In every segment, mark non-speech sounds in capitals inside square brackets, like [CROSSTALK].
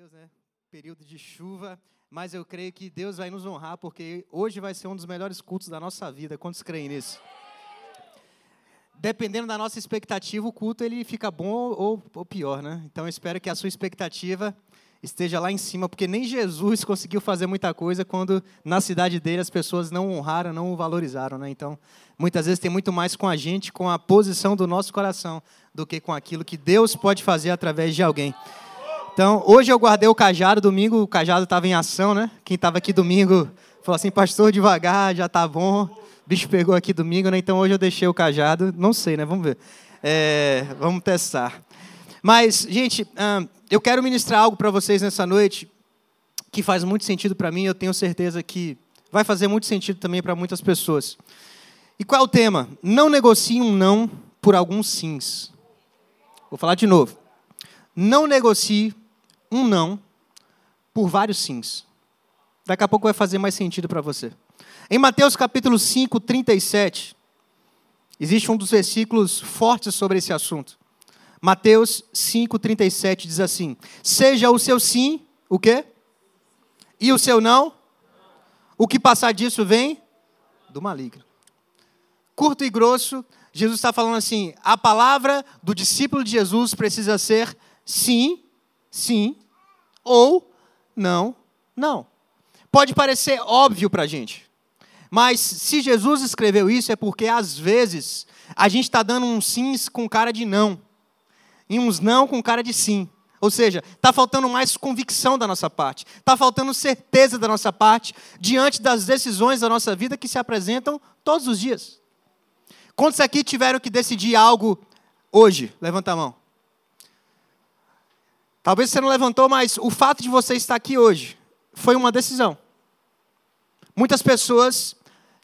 Deus, né? Período de chuva, mas eu creio que Deus vai nos honrar, porque hoje vai ser um dos melhores cultos da nossa vida. Quantos creem nisso? Dependendo da nossa expectativa, o culto ele fica bom ou, ou pior, né? Então eu espero que a sua expectativa esteja lá em cima, porque nem Jesus conseguiu fazer muita coisa quando na cidade dele as pessoas não honraram, não o valorizaram, né? Então, muitas vezes tem muito mais com a gente, com a posição do nosso coração, do que com aquilo que Deus pode fazer através de alguém. Então, hoje eu guardei o cajado, domingo o cajado estava em ação, né? Quem estava aqui domingo falou assim, pastor, devagar, já tá bom. O bicho pegou aqui domingo, né? Então hoje eu deixei o cajado, não sei, né? Vamos ver. É, vamos testar. Mas, gente, eu quero ministrar algo para vocês nessa noite que faz muito sentido para mim, eu tenho certeza que vai fazer muito sentido também para muitas pessoas. E qual é o tema? Não negocie um não por alguns sims. Vou falar de novo. Não negocie um não por vários sims. Daqui a pouco vai fazer mais sentido para você. Em Mateus capítulo 5, 37, existe um dos versículos fortes sobre esse assunto. Mateus 5, 37 diz assim: Seja o seu sim, o quê? E o seu não? O que passar disso vem do maligno. Curto e grosso, Jesus está falando assim: a palavra do discípulo de Jesus precisa ser sim, sim, ou não, não. Pode parecer óbvio para a gente, mas se Jesus escreveu isso é porque às vezes a gente está dando uns sims com cara de não, e uns não com cara de sim. Ou seja, está faltando mais convicção da nossa parte, está faltando certeza da nossa parte diante das decisões da nossa vida que se apresentam todos os dias. Quantos aqui tiveram que decidir algo hoje? Levanta a mão. Talvez você não levantou, mas o fato de você estar aqui hoje foi uma decisão. Muitas pessoas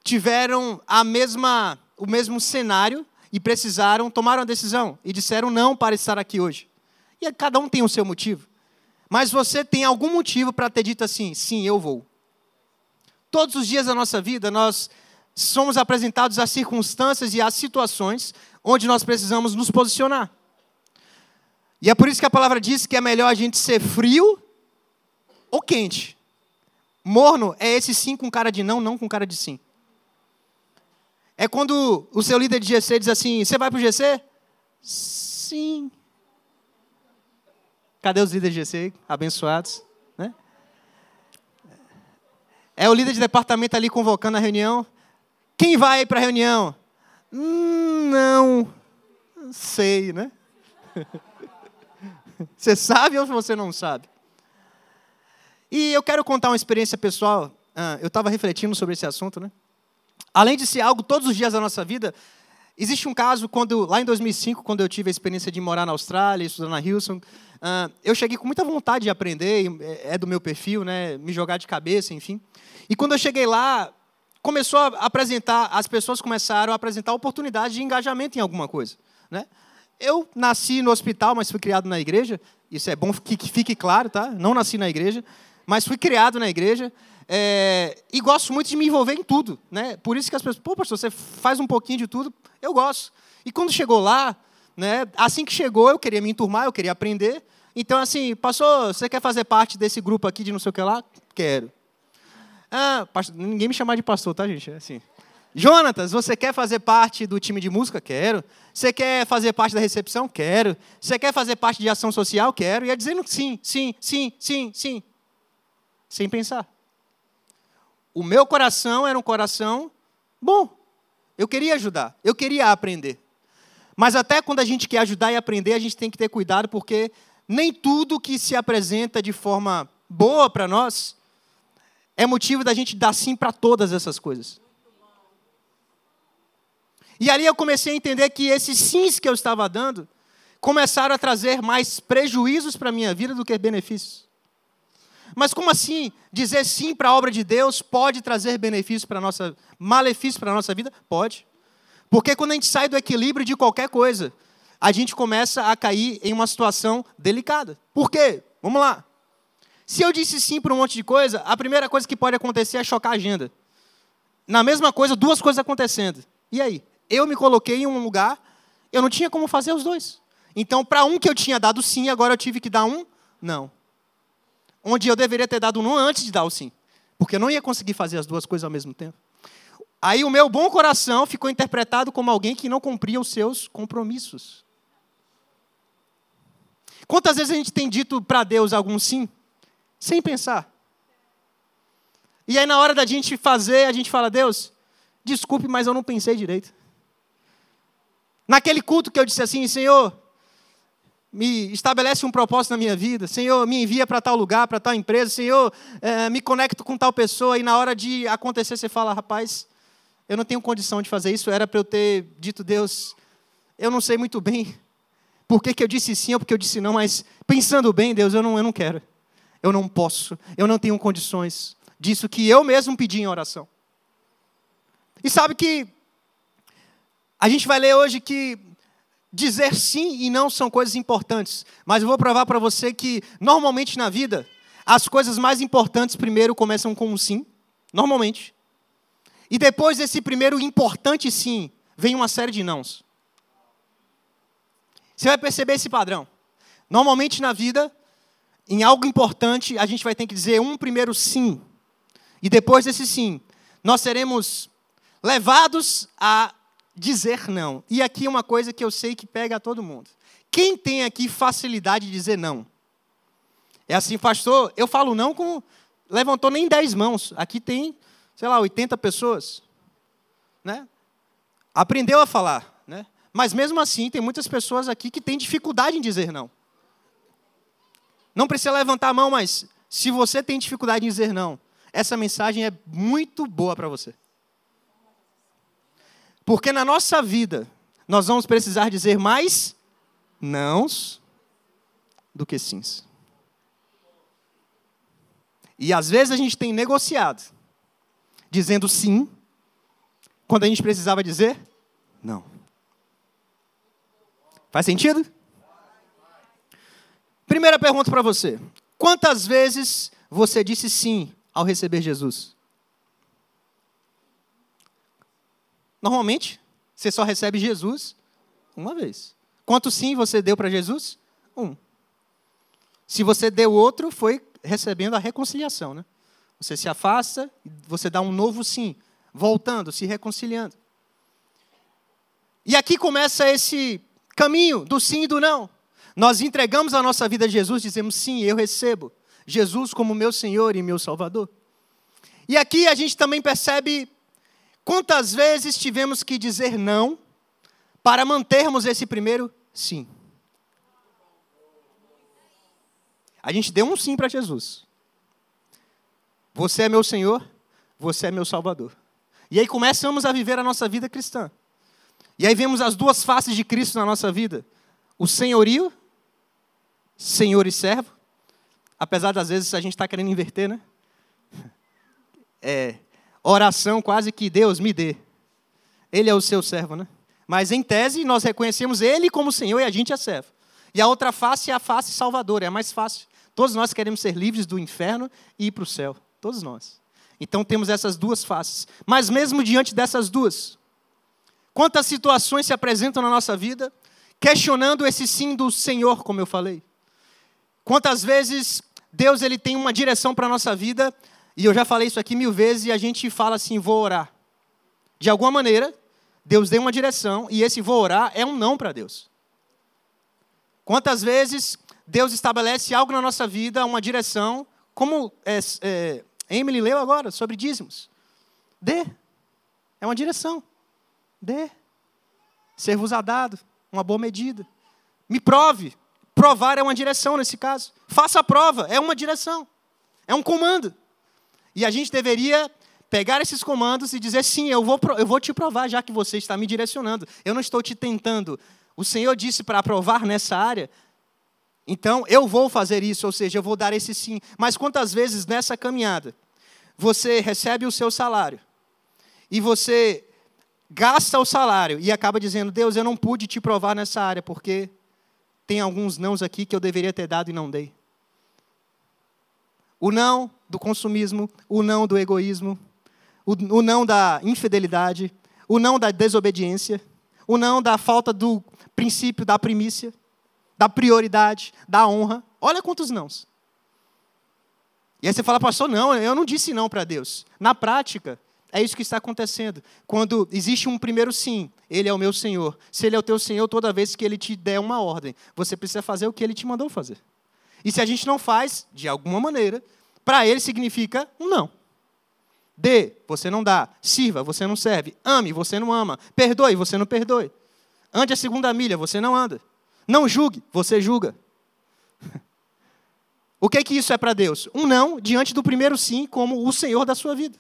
tiveram a mesma, o mesmo cenário e precisaram tomar uma decisão e disseram não para estar aqui hoje. E cada um tem o seu motivo. Mas você tem algum motivo para ter dito assim: sim, eu vou. Todos os dias da nossa vida, nós somos apresentados às circunstâncias e às situações onde nós precisamos nos posicionar. E é por isso que a palavra diz que é melhor a gente ser frio ou quente. Morno é esse sim com cara de não, não com cara de sim. É quando o seu líder de GC diz assim: Você vai para o GC? Sim. Cadê os líderes de GC? Abençoados. Né? É o líder de departamento ali convocando a reunião. Quem vai para a reunião? Hum, não. Sei, né? [LAUGHS] [LAUGHS] Você sabe ou você não sabe? E eu quero contar uma experiência pessoal. Ah, eu estava refletindo sobre esse assunto, né? Além de ser algo todos os dias da nossa vida, existe um caso quando lá em 2005, quando eu tive a experiência de morar na Austrália, estudar na Houston, uh, eu cheguei com muita vontade de aprender, é, é do meu perfil, né, me jogar de cabeça, enfim. E quando eu cheguei lá, começou a apresentar, as pessoas começaram a apresentar oportunidade de engajamento em alguma coisa, né? Eu nasci no hospital, mas fui criado na igreja. Isso é bom que fique claro, tá? Não nasci na igreja, mas fui criado na igreja. É, e gosto muito de me envolver em tudo, né? Por isso que as pessoas, pô, pastor, você faz um pouquinho de tudo. Eu gosto. E quando chegou lá, né? Assim que chegou, eu queria me enturmar, eu queria aprender. Então, assim, pastor, você quer fazer parte desse grupo aqui de não sei o que lá? Quero. Ah, pastor, ninguém me chamar de pastor, tá, gente? É assim. Jonatas, você quer fazer parte do time de música? Quero. Você quer fazer parte da recepção? Quero. Você quer fazer parte de ação social? Quero. E ia dizendo sim, sim, sim, sim, sim. Sem pensar. O meu coração era um coração bom. Eu queria ajudar, eu queria aprender. Mas até quando a gente quer ajudar e aprender, a gente tem que ter cuidado, porque nem tudo que se apresenta de forma boa para nós é motivo da gente dar sim para todas essas coisas. E ali eu comecei a entender que esses sims que eu estava dando começaram a trazer mais prejuízos para a minha vida do que benefícios. Mas como assim dizer sim para a obra de Deus pode trazer benefícios para nossa malefícios para a nossa vida? Pode. Porque quando a gente sai do equilíbrio de qualquer coisa, a gente começa a cair em uma situação delicada. Por quê? Vamos lá. Se eu disse sim para um monte de coisa, a primeira coisa que pode acontecer é chocar a agenda. Na mesma coisa, duas coisas acontecendo. E aí? Eu me coloquei em um lugar, eu não tinha como fazer os dois. Então, para um que eu tinha dado sim, agora eu tive que dar um não. onde eu deveria ter dado um não antes de dar o sim, porque eu não ia conseguir fazer as duas coisas ao mesmo tempo. Aí o meu bom coração ficou interpretado como alguém que não cumpria os seus compromissos. Quantas vezes a gente tem dito para Deus algum sim, sem pensar? E aí, na hora da gente fazer, a gente fala: Deus, desculpe, mas eu não pensei direito. Naquele culto que eu disse assim: Senhor, me estabelece um propósito na minha vida, Senhor, me envia para tal lugar, para tal empresa, Senhor, é, me conecto com tal pessoa, e na hora de acontecer, você fala: rapaz, eu não tenho condição de fazer isso, era para eu ter dito, Deus, eu não sei muito bem por que, que eu disse sim ou porque eu disse não, mas pensando bem, Deus, eu não, eu não quero, eu não posso, eu não tenho condições disso que eu mesmo pedi em oração. E sabe que a gente vai ler hoje que dizer sim e não são coisas importantes, mas eu vou provar para você que normalmente na vida as coisas mais importantes primeiro começam com um sim, normalmente. E depois desse primeiro importante sim, vem uma série de nãos. Você vai perceber esse padrão. Normalmente na vida, em algo importante, a gente vai ter que dizer um primeiro sim. E depois desse sim, nós seremos levados a dizer não. E aqui uma coisa que eu sei que pega a todo mundo. Quem tem aqui facilidade de dizer não? É assim, pastor, eu falo não com. Levantou nem 10 mãos. Aqui tem, sei lá, 80 pessoas. Né? Aprendeu a falar. Né? Mas mesmo assim, tem muitas pessoas aqui que têm dificuldade em dizer não. Não precisa levantar a mão, mas se você tem dificuldade em dizer não, essa mensagem é muito boa para você. Porque na nossa vida, nós vamos precisar dizer mais nãos do que sims. E às vezes a gente tem negociado, dizendo sim, quando a gente precisava dizer não. Faz sentido? Primeira pergunta para você: quantas vezes você disse sim ao receber Jesus? Normalmente, você só recebe Jesus uma vez. Quanto sim você deu para Jesus? Um. Se você deu outro, foi recebendo a reconciliação, né? Você se afasta, você dá um novo sim, voltando, se reconciliando. E aqui começa esse caminho do sim e do não. Nós entregamos a nossa vida a Jesus, dizemos sim, eu recebo. Jesus como meu Senhor e meu Salvador. E aqui a gente também percebe quantas vezes tivemos que dizer não para mantermos esse primeiro sim. A gente deu um sim para Jesus. Você é meu Senhor, você é meu Salvador. E aí começamos a viver a nossa vida cristã. E aí vemos as duas faces de Cristo na nossa vida: o senhorio, senhor e servo, Apesar das vezes a gente está querendo inverter, né? [LAUGHS] É, oração quase que Deus me dê. Ele é o seu servo, né? Mas em tese nós reconhecemos Ele como Senhor e a gente é servo. E a outra face é a face salvadora, é a mais fácil. Todos nós queremos ser livres do inferno e ir para o céu. Todos nós. Então temos essas duas faces. Mas mesmo diante dessas duas, quantas situações se apresentam na nossa vida questionando esse sim do Senhor, como eu falei? Quantas vezes Deus ele tem uma direção para a nossa vida, e eu já falei isso aqui mil vezes, e a gente fala assim, vou orar. De alguma maneira, Deus deu uma direção, e esse vou orar é um não para Deus. Quantas vezes Deus estabelece algo na nossa vida, uma direção, como é, é, Emily leu agora, sobre dízimos. Dê. É uma direção. Dê. Ser-vos a dado, uma boa medida. Me prove. Provar é uma direção nesse caso. Faça a prova, é uma direção. É um comando. E a gente deveria pegar esses comandos e dizer: sim, eu vou, eu vou te provar, já que você está me direcionando. Eu não estou te tentando. O Senhor disse para aprovar nessa área. Então, eu vou fazer isso, ou seja, eu vou dar esse sim. Mas quantas vezes nessa caminhada você recebe o seu salário e você gasta o salário e acaba dizendo: Deus, eu não pude te provar nessa área porque tem alguns nãos aqui que eu deveria ter dado e não dei. O não do consumismo, o não do egoísmo, o, não da infidelidade, o não da desobediência, o não da falta do princípio da primícia, da prioridade, da honra. Olha quantos nãos. E aí você fala, pastor, não, eu não disse não para Deus. Na prática, é isso que está acontecendo. Quando existe um primeiro sim, Ele é o meu Senhor. Se Ele é o teu Senhor, toda vez que Ele te der uma ordem, você precisa fazer o que Ele te mandou fazer. E se a gente não faz, de alguma maneira, para Ele significa um não. Dê, você não dá. Sirva, você não serve. Ame, você não ama. Perdoe, você não perdoe. Ande a segunda milha, você não anda. Não julgue, você julga. [LAUGHS] O que é que isso é para Deus? Um não diante do primeiro sim, como o Senhor da sua vida.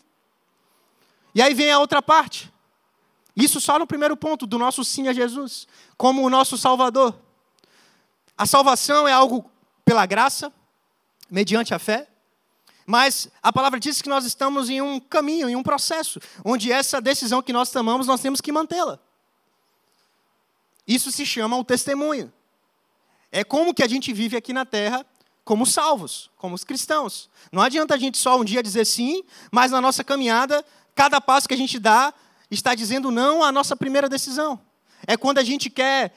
E aí vem a outra parte. Isso só no primeiro ponto do nosso sim a Jesus, como o nosso Salvador. A salvação é algo pela graça, mediante a fé, mas a palavra diz que nós estamos em um caminho, em um processo, onde essa decisão que nós tomamos, nós temos que mantê-la. Isso se chama o testemunho. É como que a gente vive aqui na terra como salvos, como os cristãos. Não adianta a gente só um dia dizer sim, mas na nossa caminhada cada passo que a gente dá está dizendo não à nossa primeira decisão. É quando a gente quer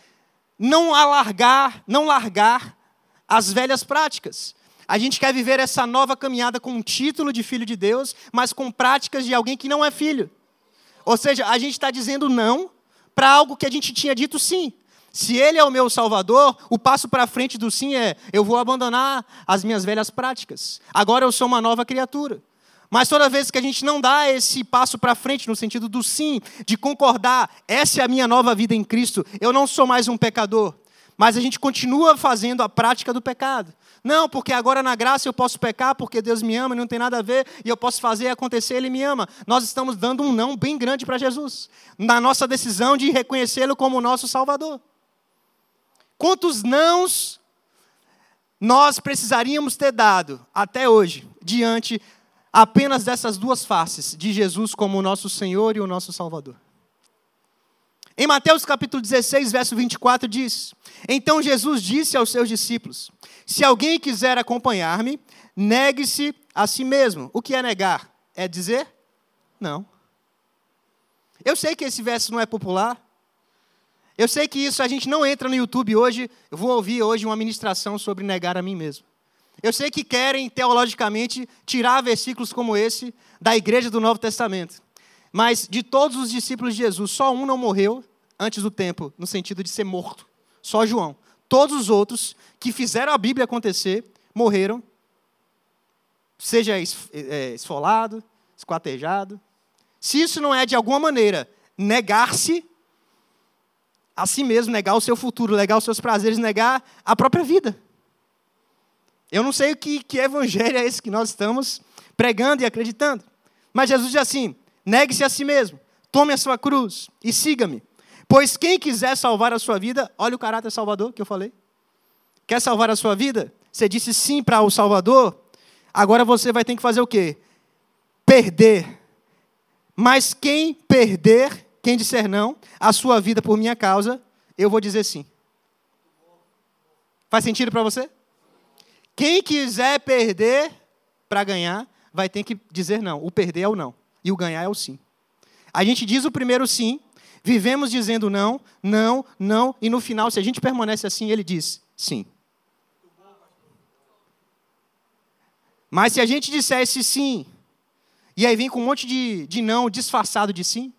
não alargar, não largar as velhas práticas. A gente quer viver essa nova caminhada com um título de filho de Deus, mas com práticas de alguém que não é filho. Ou seja, a gente está dizendo não para algo que a gente tinha dito sim. Se Ele é o meu Salvador, o passo para frente do sim é: eu vou abandonar as minhas velhas práticas. Agora eu sou uma nova criatura. Mas toda vez que a gente não dá esse passo para frente, no sentido do sim, de concordar, essa é a minha nova vida em Cristo, eu não sou mais um pecador, mas a gente continua fazendo a prática do pecado. Não, porque agora na graça eu posso pecar porque Deus me ama e não tem nada a ver, e eu posso fazer acontecer, Ele me ama. Nós estamos dando um não bem grande para Jesus, na nossa decisão de reconhecê-lo como nosso Salvador. Quantos nãos nós precisaríamos ter dado até hoje, diante apenas dessas duas faces, de Jesus como o nosso Senhor e o nosso Salvador. Em Mateus capítulo 16, verso 24 diz: Então Jesus disse aos seus discípulos: Se alguém quiser acompanhar-me, negue-se a si mesmo. O que é negar? É dizer não. Eu sei que esse verso não é popular. Eu sei que isso a gente não entra no YouTube hoje. Eu vou ouvir hoje uma ministração sobre negar a mim mesmo. Eu sei que querem, teologicamente, tirar versículos como esse da igreja do Novo Testamento. Mas de todos os discípulos de Jesus, só um não morreu antes do tempo, no sentido de ser morto. Só João. Todos os outros que fizeram a Bíblia acontecer morreram, seja é, esfolado, esquartejado. Se isso não é, de alguma maneira, negar-se a si mesmo, negar o seu futuro, negar os seus prazeres, negar a própria vida. Eu não sei o que, que evangelho é esse que nós estamos pregando e acreditando. Mas Jesus diz assim: negue-se a si mesmo, tome a sua cruz e siga-me. Pois quem quiser salvar a sua vida, olha o caráter salvador que eu falei. Quer salvar a sua vida? Você disse sim para o Salvador, agora você vai ter que fazer o quê? Perder. Mas quem perder, quem disser não, a sua vida por minha causa, eu vou dizer sim. Faz sentido para você? Quem quiser perder para ganhar, vai ter que dizer não. O perder é o não. E o ganhar é o sim. A gente diz o primeiro sim, vivemos dizendo não, não, não, e no final, se a gente permanece assim, ele diz sim. Mas se a gente dissesse sim, e aí vem com um monte de, de não disfarçado de sim,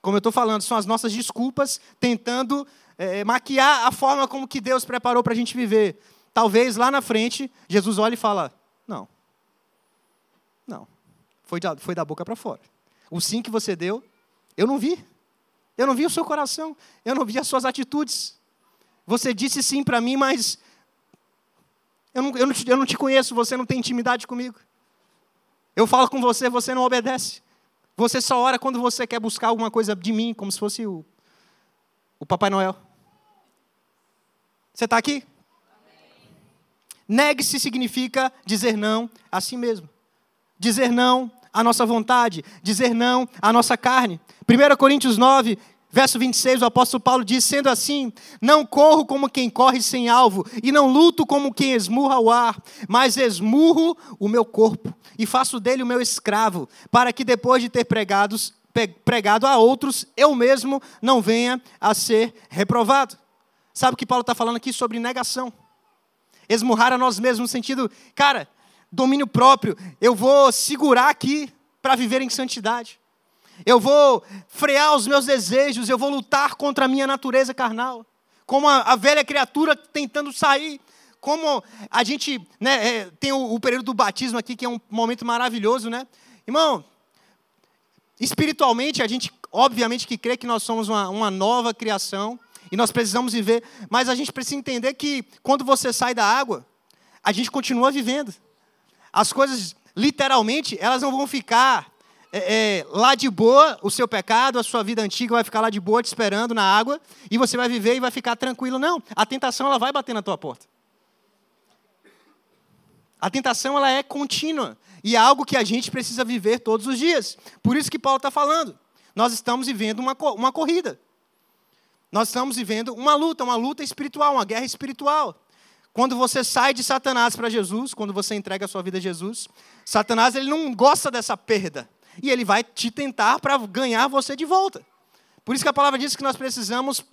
como eu estou falando, são as nossas desculpas tentando é, maquiar a forma como que Deus preparou para a gente viver. Talvez lá na frente, Jesus olhe e fala: Não. Não. Foi da, foi da boca para fora. O sim que você deu, eu não vi. Eu não vi o seu coração. Eu não vi as suas atitudes. Você disse sim para mim, mas eu não, eu, não te, eu não te conheço, você não tem intimidade comigo. Eu falo com você, você não obedece. Você só ora quando você quer buscar alguma coisa de mim, como se fosse o, o Papai Noel. Você está aqui? Negue-se significa dizer não a si mesmo. Dizer não à nossa vontade, dizer não à nossa carne. 1 Coríntios 9, verso 26, o apóstolo Paulo diz: Sendo assim, não corro como quem corre sem alvo, e não luto como quem esmurra o ar, mas esmurro o meu corpo e faço dele o meu escravo, para que depois de ter pregado a outros, eu mesmo não venha a ser reprovado. Sabe o que Paulo está falando aqui sobre negação? esmurrar a nós mesmos, no sentido, cara, domínio próprio. Eu vou segurar aqui para viver em santidade. Eu vou frear os meus desejos, eu vou lutar contra a minha natureza carnal. Como a, a velha criatura tentando sair. Como a gente né, é, tem o, o período do batismo aqui, que é um momento maravilhoso, né? Irmão, espiritualmente, a gente obviamente que crê que nós somos uma, uma nova criação e nós precisamos viver, mas a gente precisa entender que quando você sai da água, a gente continua vivendo. As coisas, literalmente, elas não vão ficar é, é, lá de boa, o seu pecado, a sua vida antiga vai ficar lá de boa te esperando na água, e você vai viver e vai ficar tranquilo. Não, a tentação ela vai bater na tua porta. A tentação ela é contínua e é algo que a gente precisa viver todos os dias. Por isso que Paulo está falando. Nós estamos vivendo uma, uma corrida. Nós estamos vivendo uma luta, uma luta espiritual, uma guerra espiritual. Quando você sai de Satanás para Jesus, quando você entrega a sua vida a Jesus, Satanás ele não gosta dessa perda. E ele vai te tentar para ganhar você de volta. Por isso que a palavra diz que nós precisamos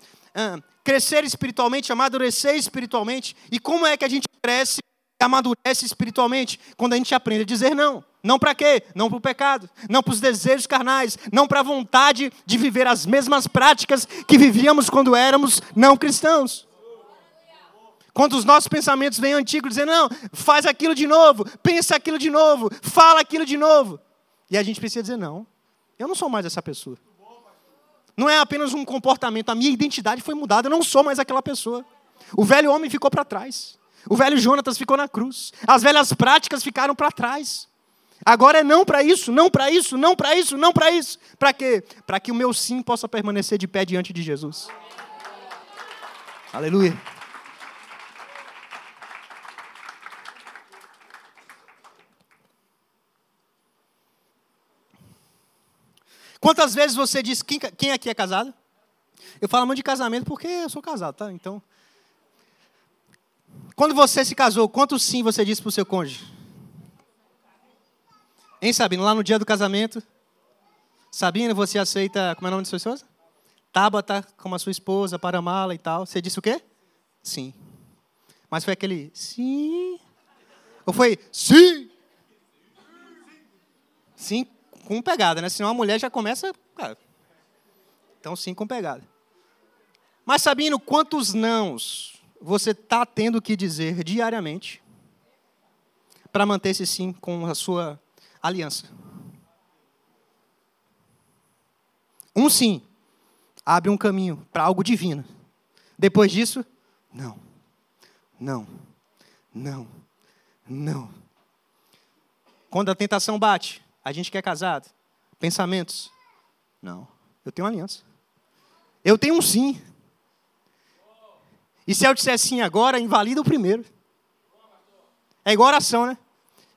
crescer espiritualmente, amadurecer espiritualmente. E como é que a gente cresce e amadurece espiritualmente? Quando a gente aprende a dizer não. Não para quê? Não para o pecado, não para os desejos carnais, não para a vontade de viver as mesmas práticas que vivíamos quando éramos não cristãos. Quando os nossos pensamentos vêm antigos, dizendo, não, faz aquilo de novo, pensa aquilo de novo, fala aquilo de novo. E a gente precisa dizer, não, eu não sou mais essa pessoa. Não é apenas um comportamento, a minha identidade foi mudada, eu não sou mais aquela pessoa. O velho homem ficou para trás. O velho Jonatas ficou na cruz. As velhas práticas ficaram para trás. Agora é não para isso, não para isso, não para isso, não para isso. Para quê? Para que o meu sim possa permanecer de pé diante de Jesus. Aleluia. Quantas vezes você diz, quem, quem aqui é casado? Eu falo muito de casamento porque eu sou casado, tá? Então. Quando você se casou, quanto sim você disse para o seu cônjuge? Hein, Sabino? Lá no dia do casamento. Sabino, você aceita. Como é o nome de sua esposa? Tabata como a sua esposa, para amá-la e tal. Você disse o quê? Sim. Mas foi aquele sim. Ou foi sim? Sim, com pegada, né? Senão a mulher já começa. Cara, então, sim, com pegada. Mas, Sabino, quantos nãos você está tendo que dizer diariamente para manter esse sim com a sua aliança? Um sim abre um caminho para algo divino. Depois disso, não, não, não, não. Quando a tentação bate, a gente que é casado, pensamentos. Não, eu tenho aliança. Eu tenho um sim. E se eu disser sim agora, invalida o primeiro. É igual oração, né?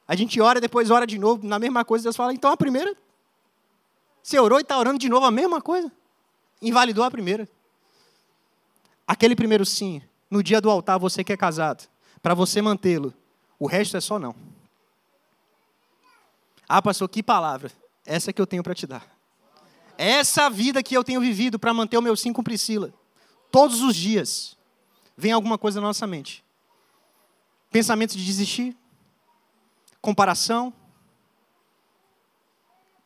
A gente ora, depois ora de novo, na mesma coisa, Deus fala, então a primeira. Você orou e está orando de novo a mesma coisa. Invalidou a primeira. Aquele primeiro sim, no dia do altar, você que é casado, para você mantê-lo, o resto é só não. Ah, pastor, que palavra. Essa que eu tenho para te dar. Essa vida que eu tenho vivido para manter o meu sim com Priscila. Todos os dias vem alguma coisa na nossa mente. Pensamento de desistir, comparação.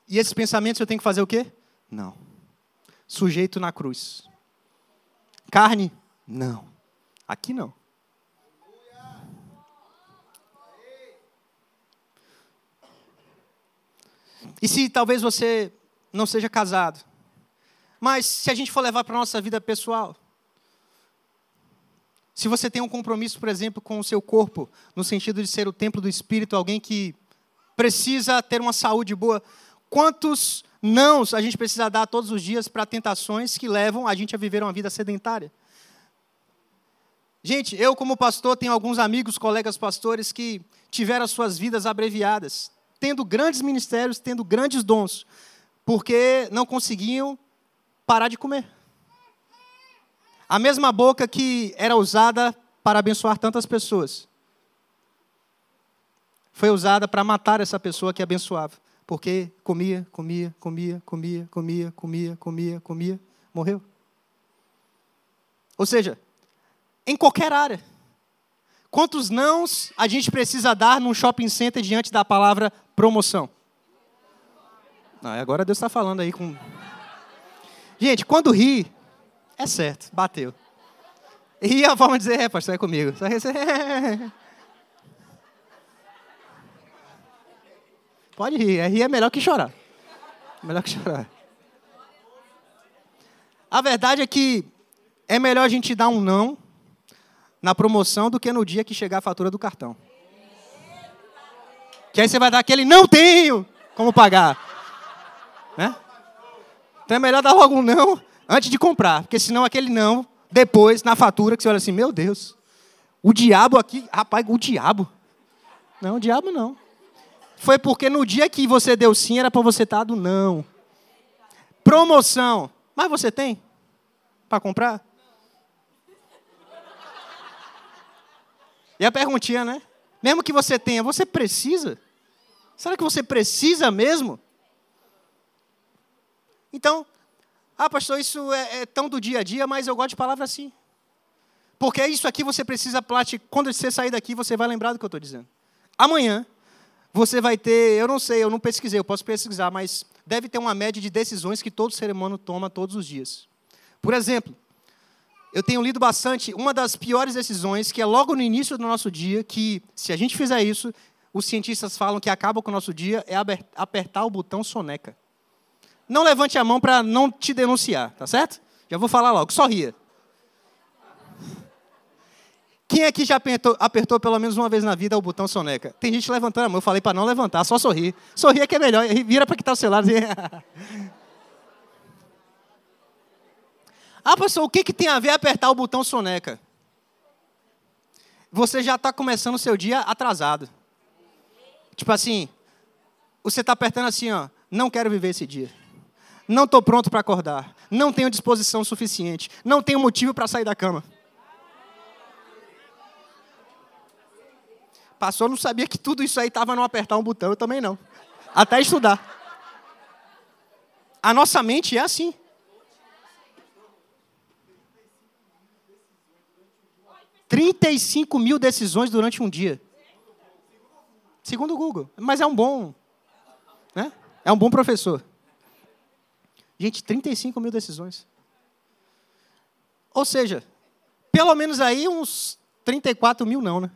E esses pensamentos eu tenho que fazer o quê? Não. Sujeito na cruz. Carne? Não. Aqui não. E se talvez você não seja casado, mas se a gente for levar para a nossa vida pessoal, se você tem um compromisso, por exemplo, com o seu corpo, no sentido de ser o templo do Espírito, alguém que precisa ter uma saúde boa, quantos nãos a gente precisa dar todos os dias para tentações que levam a gente a viver uma vida sedentária? Gente, eu como pastor tenho alguns amigos, colegas pastores que tiveram as suas vidas abreviadas tendo grandes ministérios, tendo grandes dons, porque não conseguiam parar de comer. A mesma boca que era usada para abençoar tantas pessoas, foi usada para matar essa pessoa que abençoava, porque comia, comia, comia, comia, comia, comia, comia, comia, morreu. Ou seja, em qualquer área, Quantos nãos a gente precisa dar num shopping center diante da palavra promoção? Ah, agora Deus está falando aí com. Gente, quando ri, é certo, bateu. E a forma de dizer, é, pastor, é comigo. [LAUGHS] Pode rir, é rir é melhor que chorar. Melhor que chorar. A verdade é que é melhor a gente dar um não na promoção do que no dia que chegar a fatura do cartão. Que aí você vai dar aquele não tenho como pagar. Né? Então é melhor dar logo um não antes de comprar, porque senão aquele não, depois, na fatura, que você olha assim, meu Deus, o diabo aqui, rapaz, o diabo. Não, o diabo não. Foi porque no dia que você deu sim, era para você estar do não. Promoção. Mas você tem para comprar? E a perguntinha, né? Mesmo que você tenha, você precisa? Será que você precisa mesmo? Então, ah, pastor, isso é, é, tão do dia a dia, mas eu gosto de palavra assim. Porque isso aqui você precisa praticar. Quando você sair daqui, você vai lembrar do que eu estou dizendo. Amanhã, você vai ter, eu não sei, eu não pesquisei, eu posso pesquisar, mas deve ter uma média de decisões que todo ser humano toma todos os dias. Por exemplo, eu tenho lido bastante uma das piores decisões, que é logo no início do nosso dia, que se a gente fizer isso, os cientistas falam que acaba com o nosso dia, é apertar o botão soneca. Não levante a mão para não te denunciar, tá certo? Já vou falar logo, sorria. Quem aqui já apertou, apertou, pelo menos uma vez na vida o botão soneca? Tem gente levantando a mão, eu falei para não levantar, só sorrir. Sorrir é que é melhor, vira para que está o celular. [LAUGHS] ah, pastor, o que, que tem a ver apertar o botão soneca? Você já está começando o seu dia atrasado. Tipo assim, você está apertando assim, ó, não quero viver esse dia. Não estou pronto para acordar. Não tenho disposição suficiente. Não tenho motivo para sair da cama. Passou, não sabia que tudo isso aí estava no apertar um botão, eu também não. Até estudar. A nossa mente é assim. Trinta e cinco mil decisões durante um dia. Segundo o Google. Mas é um bom. Né? É um bom professor. Gente, 35 mil decisões. Ou seja, pelo menos aí uns 34 mil não, né?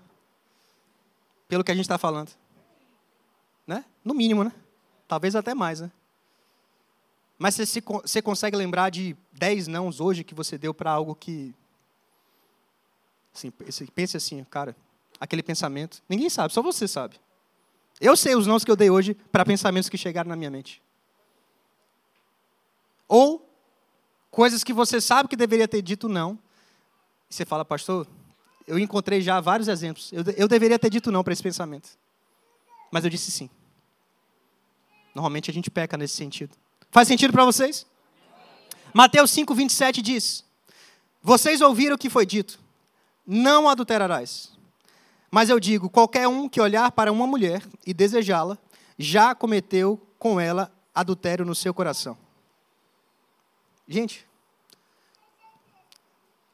pelo que a gente está falando. Né? No mínimo, né? Talvez até mais, né? Mas você, você consegue lembrar de 10 nãos hoje que você deu para algo que. Assim, pense assim, cara, aquele pensamento. Ninguém sabe, só você sabe. Eu sei os nãos que eu dei hoje para pensamentos que chegaram na minha mente. Ou coisas que você sabe que deveria ter dito não. E você fala, pastor, eu encontrei já vários exemplos. Eu, eu deveria ter dito não para esse pensamento. Mas eu disse sim. Normalmente a gente peca nesse sentido. Faz sentido para vocês? Mateus 5, 27 diz: Vocês ouviram o que foi dito: Não adulterarás. Mas eu digo: qualquer um que olhar para uma mulher e desejá-la, já cometeu com ela adultério no seu coração. Gente,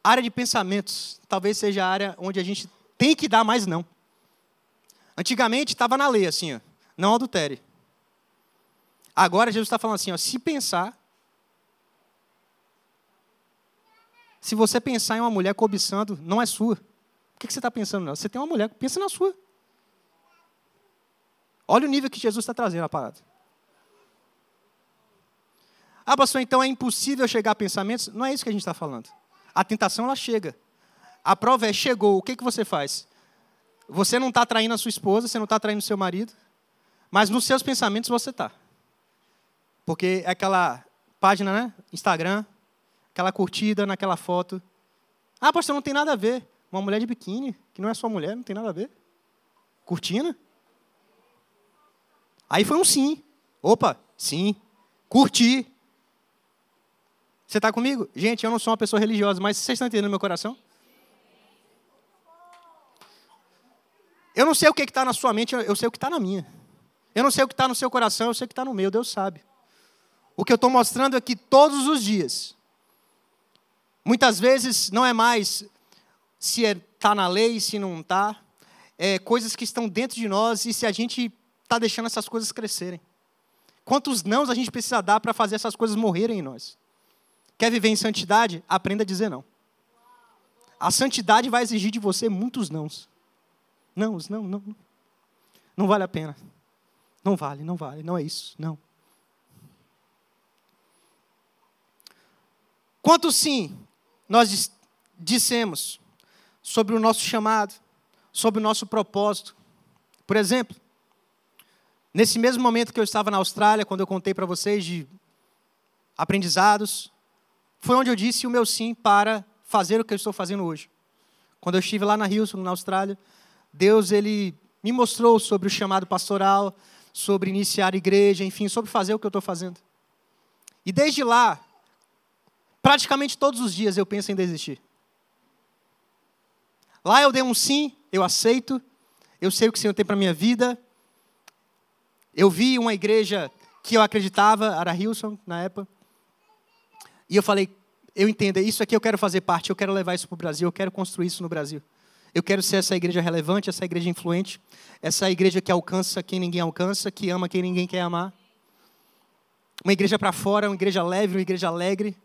área de pensamentos talvez seja a área onde a gente tem que dar mais não. Antigamente estava na lei assim, ó, não adultere. Agora Jesus está falando assim, ó, se pensar, se você pensar em uma mulher cobiçando, não é sua. O que você está pensando? Não? Você tem uma mulher, pensa na sua. Olha o nível que Jesus está trazendo a parada. Ah, pastor, então é impossível chegar a pensamentos? Não é isso que a gente está falando. A tentação, ela chega. A prova é, chegou, o que, que você faz? Você não está traindo a sua esposa, você não está traindo o seu marido, mas nos seus pensamentos você está. Porque é aquela página, né? Instagram, aquela curtida naquela foto. Ah, pastor, não tem nada a ver. Uma mulher de biquíni, que não é sua mulher, não tem nada a ver. Curtindo? Aí foi um sim. Opa, sim. Curti. Você está comigo? Gente, eu não sou uma pessoa religiosa, mas vocês estão entendendo meu coração? Eu não sei o que está na sua mente, eu sei o que está na minha. Eu não sei o que está no seu coração, eu sei o que está no meu, Deus sabe. O que eu estou mostrando é que todos os dias, muitas vezes não é mais se é está na lei, se não está. É, coisas que estão dentro de nós e se a gente está deixando essas coisas crescerem. Quantos nãos a gente precisa dar para fazer essas coisas morrerem em nós? Quer viver em santidade? Aprenda a dizer não. A santidade vai exigir de você muitos nãos. Não, não, não. Não vale a pena. Não vale, não vale, não é isso, não. Quanto sim nós dissemos sobre o nosso chamado, sobre o nosso propósito. Por exemplo, nesse mesmo momento que eu estava na Austrália, quando eu contei para vocês de aprendizados, foi onde eu disse o meu sim para fazer o que eu estou fazendo hoje. Quando eu estive lá na Houston, na Austrália, Deus ele me mostrou sobre o chamado pastoral, sobre iniciar a igreja, enfim, sobre fazer o que eu estou fazendo. E desde lá, praticamente todos os dias eu penso em desistir. Lá eu dei um sim, eu aceito, eu sei o que o Senhor tem para a minha vida. Eu vi uma igreja que eu acreditava, era Hilson na época, e eu falei, eu entendo, isso aqui eu quero fazer parte, eu quero levar isso para o Brasil, eu quero construir isso no Brasil. Eu quero ser essa igreja relevante, essa igreja influente, essa igreja que alcança quem ninguém alcança, que ama quem ninguém quer amar. Uma igreja para fora, uma igreja leve, uma igreja alegre.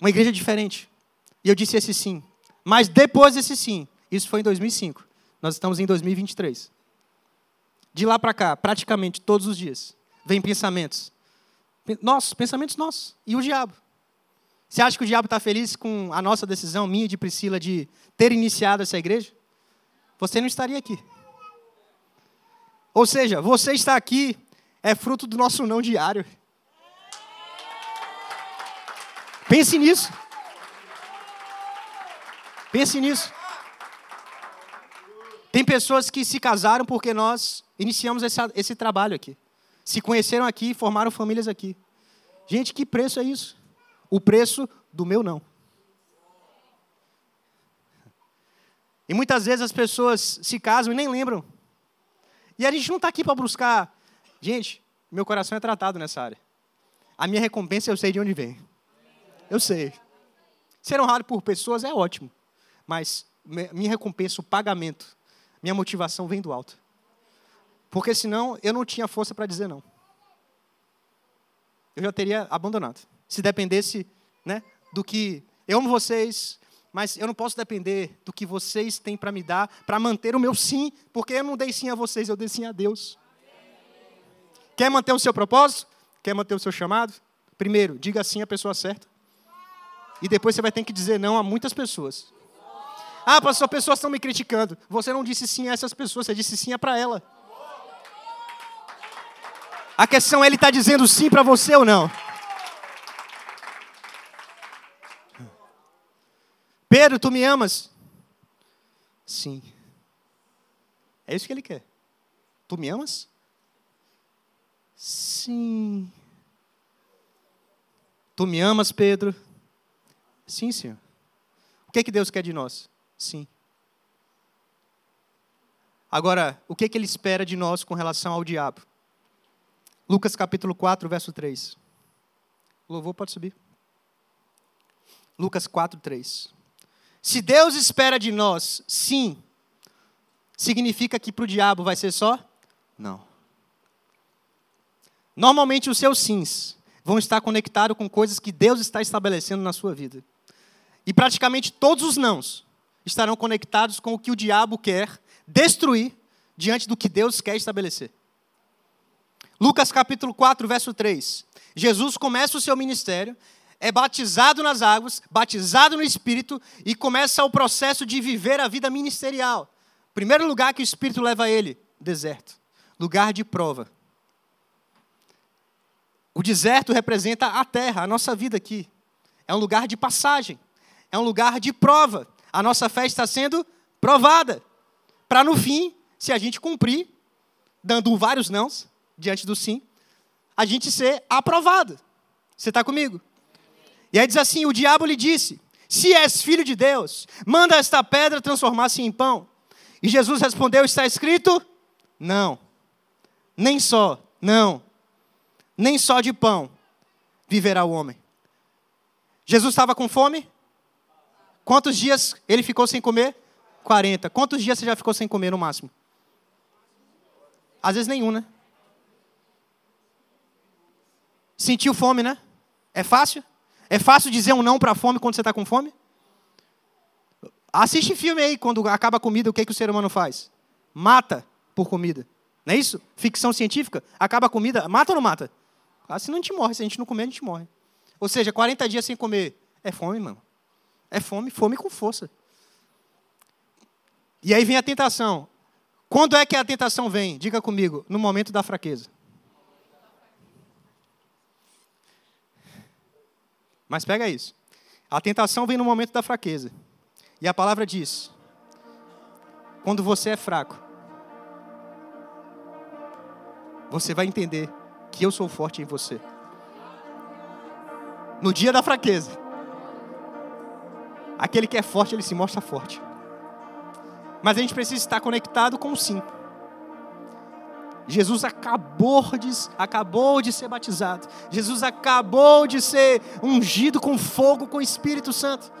Uma igreja diferente. E eu disse esse sim. Mas depois desse sim, isso foi em 2005. Nós estamos em 2023. De lá para cá, praticamente todos os dias, vem pensamentos. Nossos, pensamentos nossos. E o diabo. Você acha que o diabo está feliz com a nossa decisão, minha e de Priscila, de ter iniciado essa igreja? Você não estaria aqui. Ou seja, você está aqui é fruto do nosso não diário. Pense nisso. Pense nisso. Tem pessoas que se casaram porque nós iniciamos esse, esse trabalho aqui. Se conheceram aqui, formaram famílias aqui. Gente, que preço é isso? o preço do meu não. E muitas vezes as pessoas se casam e nem lembram. E a gente não está aqui para buscar. Gente, meu coração é tratado nessa área. A minha recompensa eu sei de onde vem. Eu sei. Ser honrado por pessoas é ótimo. Mas minha recompensa, o pagamento, minha motivação vem do alto. Porque senão eu não tinha força para dizer não. Eu já teria abandonado se dependesse né, do que. Eu amo vocês, mas eu não posso depender do que vocês têm para me dar, para manter o meu sim, porque eu não dei sim a vocês, eu dei sim a Deus. Quer manter o seu propósito? Quer manter o seu chamado? Primeiro, diga sim à pessoa certa. E depois você vai ter que dizer não a muitas pessoas. Ah, pastor, pessoas estão me criticando. Você não disse sim a essas pessoas, você disse sim é para ela. A questão é ele está dizendo sim para você ou não. Pedro, tu me amas? Sim. É isso que ele quer. Tu me amas? Sim. Tu me amas, Pedro? Sim, Senhor. O que é que Deus quer de nós? Sim. Agora, o que que ele espera de nós com relação ao diabo? Lucas capítulo 4, verso 3. O louvor pode subir. Lucas 4, 3. Se Deus espera de nós, sim, significa que para o diabo vai ser só? Não. Normalmente os seus sims vão estar conectados com coisas que Deus está estabelecendo na sua vida. E praticamente todos os nãos estarão conectados com o que o diabo quer destruir diante do que Deus quer estabelecer. Lucas capítulo 4, verso 3. Jesus começa o seu ministério é batizado nas águas, batizado no Espírito e começa o processo de viver a vida ministerial. Primeiro lugar que o Espírito leva ele, deserto, lugar de prova. O deserto representa a terra, a nossa vida aqui. É um lugar de passagem, é um lugar de prova. A nossa fé está sendo provada, para no fim, se a gente cumprir, dando vários nãos diante do sim, a gente ser aprovado. Você está comigo? E aí diz assim: o diabo lhe disse: Se és filho de Deus, manda esta pedra transformar-se em pão. E Jesus respondeu: Está escrito? Não. Nem só, não. Nem só de pão viverá o homem. Jesus estava com fome? Quantos dias ele ficou sem comer? 40. Quantos dias você já ficou sem comer no máximo? Às vezes nenhum, né? Sentiu fome, né? É fácil? É fácil dizer um não para a fome quando você está com fome? Assiste filme aí, quando acaba a comida, o que, que o ser humano faz? Mata por comida. Não é isso? Ficção científica? Acaba a comida, mata ou não mata? Ah, senão a gente morre, se a gente não comer, a gente morre. Ou seja, 40 dias sem comer. É fome, mano. É fome, fome com força. E aí vem a tentação. Quando é que a tentação vem? Diga comigo, no momento da fraqueza. Mas pega isso. A tentação vem no momento da fraqueza. E a palavra diz: quando você é fraco, você vai entender que eu sou forte em você. No dia da fraqueza, aquele que é forte, ele se mostra forte. Mas a gente precisa estar conectado com o sim. Jesus acabou de, acabou de ser batizado. Jesus acabou de ser ungido com fogo, com o Espírito Santo.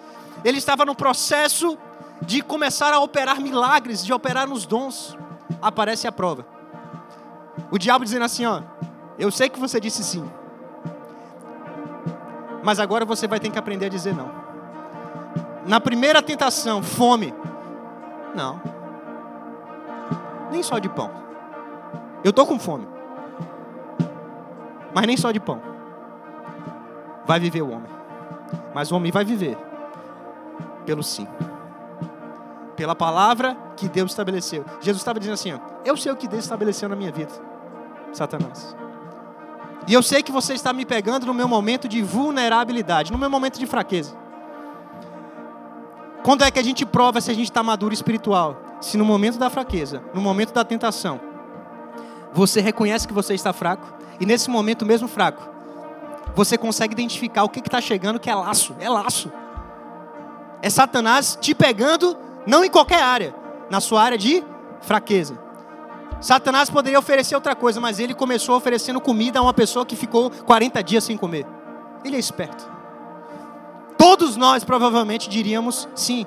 Ele estava no processo de começar a operar milagres, de operar nos dons. Aparece a prova. O diabo dizendo assim: Ó, eu sei que você disse sim, mas agora você vai ter que aprender a dizer não. Na primeira tentação, fome. Não. Nem só de pão. Eu estou com fome. Mas nem só de pão. Vai viver o homem. Mas o homem vai viver pelo sim. Pela palavra que Deus estabeleceu. Jesus estava dizendo assim: ó, Eu sei o que Deus estabeleceu na minha vida, Satanás. E eu sei que você está me pegando no meu momento de vulnerabilidade, no meu momento de fraqueza. Quando é que a gente prova se a gente está maduro espiritual? Se no momento da fraqueza, no momento da tentação, você reconhece que você está fraco, e nesse momento mesmo fraco, você consegue identificar o que está chegando, que é laço, é laço. É Satanás te pegando, não em qualquer área, na sua área de fraqueza. Satanás poderia oferecer outra coisa, mas ele começou oferecendo comida a uma pessoa que ficou 40 dias sem comer. Ele é esperto. Todos nós provavelmente diríamos sim.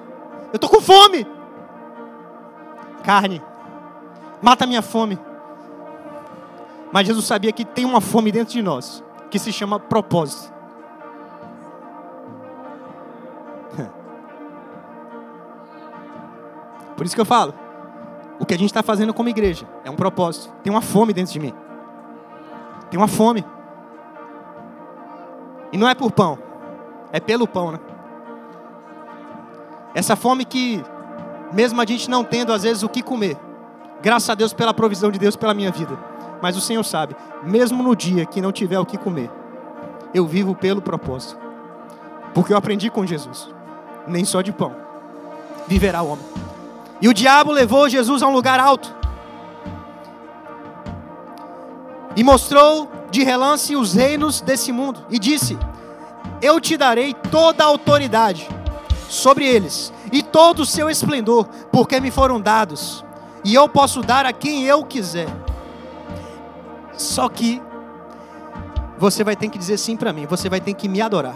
Eu estou com fome. Carne. Mata minha fome. Mas Jesus sabia que tem uma fome dentro de nós, que se chama propósito. [LAUGHS] Por isso que eu falo, o que a gente está fazendo como igreja é um propósito. Tem uma fome dentro de mim. Tem uma fome. E não é por pão, é pelo pão, né? Essa fome que, mesmo a gente não tendo às vezes o que comer, graças a Deus pela provisão de Deus pela minha vida. Mas o Senhor sabe, mesmo no dia que não tiver o que comer, eu vivo pelo propósito. Porque eu aprendi com Jesus. Nem só de pão viverá o homem. E o diabo levou Jesus a um lugar alto. E mostrou de relance os reinos desse mundo. E disse: Eu te darei toda a autoridade sobre eles e todo o seu esplendor, porque me foram dados. E eu posso dar a quem eu quiser. Só que você vai ter que dizer sim para mim, você vai ter que me adorar.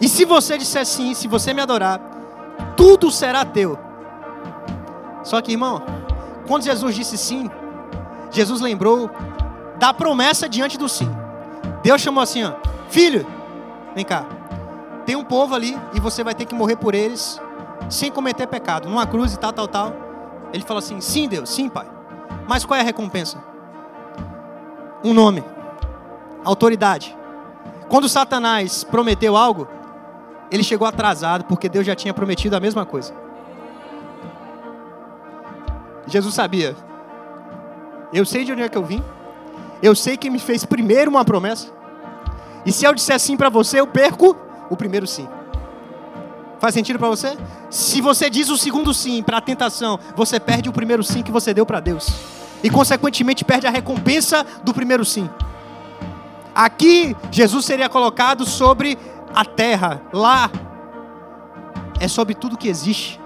E se você disser sim, se você me adorar, tudo será teu. Só que, irmão, quando Jesus disse sim, Jesus lembrou da promessa diante do sim. Deus chamou assim, ó, filho, vem cá. Tem um povo ali e você vai ter que morrer por eles sem cometer pecado, numa cruz e tal, tal, tal. Ele falou assim: sim, Deus, sim, pai. Mas qual é a recompensa? Um nome, autoridade. Quando Satanás prometeu algo, ele chegou atrasado, porque Deus já tinha prometido a mesma coisa. Jesus sabia. Eu sei de onde é que eu vim. Eu sei que me fez primeiro uma promessa. E se eu disser sim para você, eu perco o primeiro sim. Faz sentido para você? Se você diz o segundo sim para a tentação, você perde o primeiro sim que você deu para Deus. E consequentemente perde a recompensa do primeiro sim. Aqui Jesus seria colocado sobre a terra, lá é sobre tudo que existe.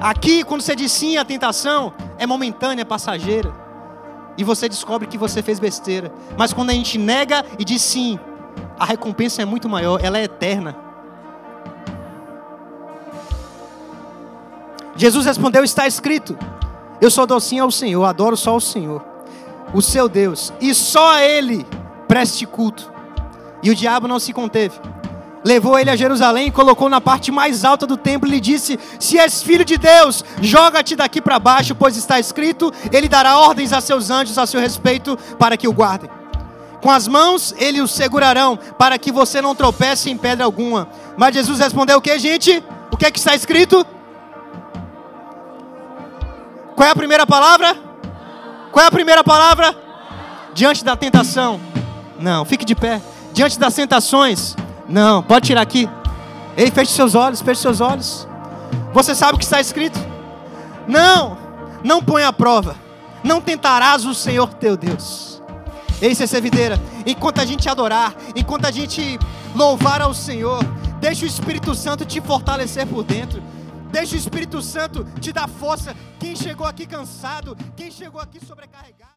Aqui, quando você diz sim à tentação, é momentânea, passageira. E você descobre que você fez besteira. Mas quando a gente nega e diz sim, a recompensa é muito maior, ela é eterna. Jesus respondeu: Está escrito. Eu sou docinho ao Senhor, adoro só o Senhor, o seu Deus, e só a Ele preste culto. E o diabo não se conteve. Levou ele a Jerusalém colocou na parte mais alta do templo e lhe disse: Se és filho de Deus, joga-te daqui para baixo, pois está escrito: Ele dará ordens a seus anjos a seu respeito para que o guardem. Com as mãos ele o segurarão, para que você não tropece em pedra alguma. Mas Jesus respondeu: O que, gente? O que é que está escrito? Qual é a primeira palavra? Qual é a primeira palavra? Diante da tentação. Não, fique de pé. Diante das tentações. Não, pode tirar aqui. Ei, feche seus olhos, feche seus olhos. Você sabe o que está escrito? Não, não põe a prova. Não tentarás o Senhor teu Deus. Ei, CC Videira, enquanto a gente adorar, enquanto a gente louvar ao Senhor, deixa o Espírito Santo te fortalecer por dentro. Deixa o Espírito Santo te dar força. Quem chegou aqui cansado, quem chegou aqui sobrecarregado.